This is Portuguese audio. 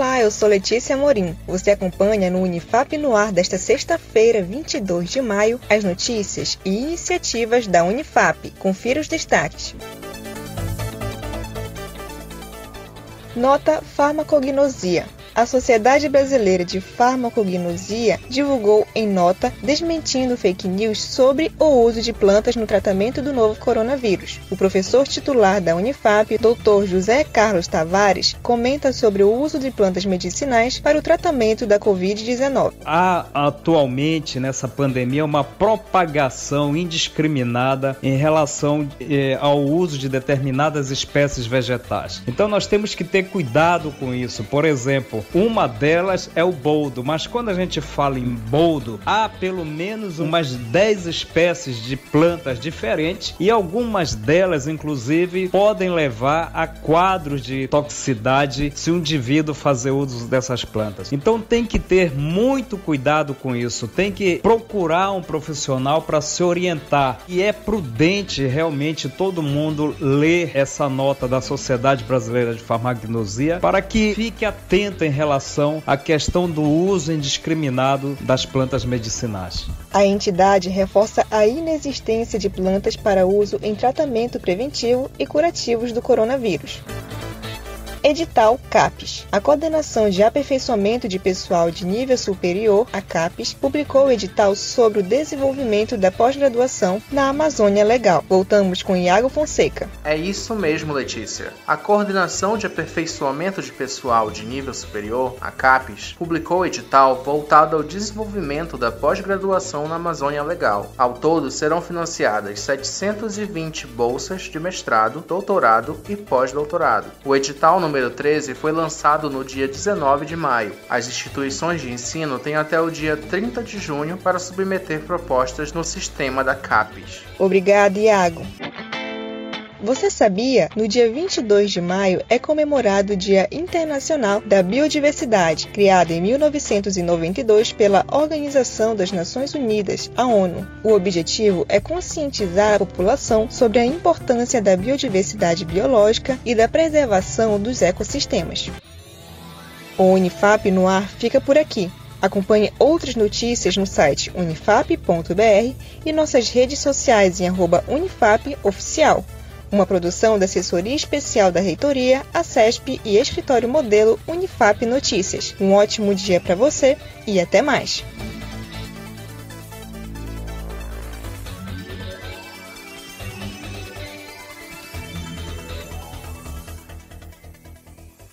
Olá, eu sou Letícia Morim. Você acompanha no Unifap no ar desta sexta-feira, 22 de maio, as notícias e iniciativas da Unifap. Confira os destaques. Nota Farmacognosia. A Sociedade Brasileira de Farmacognosia divulgou em nota desmentindo fake news sobre o uso de plantas no tratamento do novo coronavírus. O professor titular da Unifap, Dr. José Carlos Tavares, comenta sobre o uso de plantas medicinais para o tratamento da Covid-19. Há atualmente nessa pandemia uma propagação indiscriminada em relação eh, ao uso de determinadas espécies vegetais. Então nós temos que ter cuidado com isso. Por exemplo, uma delas é o boldo, mas quando a gente fala em boldo, há pelo menos umas 10 espécies de plantas diferentes e algumas delas, inclusive, podem levar a quadros de toxicidade se um indivíduo fazer uso dessas plantas. Então tem que ter muito cuidado com isso, tem que procurar um profissional para se orientar. E é prudente realmente todo mundo ler essa nota da Sociedade Brasileira de Farmacognosia para que fique atento em relação à questão do uso indiscriminado das plantas medicinais. A entidade reforça a inexistência de plantas para uso em tratamento preventivo e curativos do coronavírus. Edital CAPES. A Coordenação de Aperfeiçoamento de Pessoal de Nível Superior, a CAPES, publicou o edital sobre o desenvolvimento da pós-graduação na Amazônia Legal. Voltamos com Iago Fonseca. É isso mesmo, Letícia. A Coordenação de Aperfeiçoamento de Pessoal de Nível Superior, a CAPES, publicou o edital voltado ao desenvolvimento da pós-graduação na Amazônia Legal. Ao todo, serão financiadas 720 bolsas de mestrado, doutorado e pós-doutorado. O edital número 13 foi lançado no dia 19 de maio. As instituições de ensino têm até o dia 30 de junho para submeter propostas no sistema da CAPES. Obrigada, Iago. Você sabia? No dia 22 de maio é comemorado o Dia Internacional da Biodiversidade, criado em 1992 pela Organização das Nações Unidas, a ONU. O objetivo é conscientizar a população sobre a importância da biodiversidade biológica e da preservação dos ecossistemas. O Unifap no ar fica por aqui. Acompanhe outras notícias no site unifap.br e nossas redes sociais em @unifapoficial uma produção da Assessoria Especial da Reitoria, a CESP e Escritório Modelo Unifap Notícias. Um ótimo dia para você e até mais!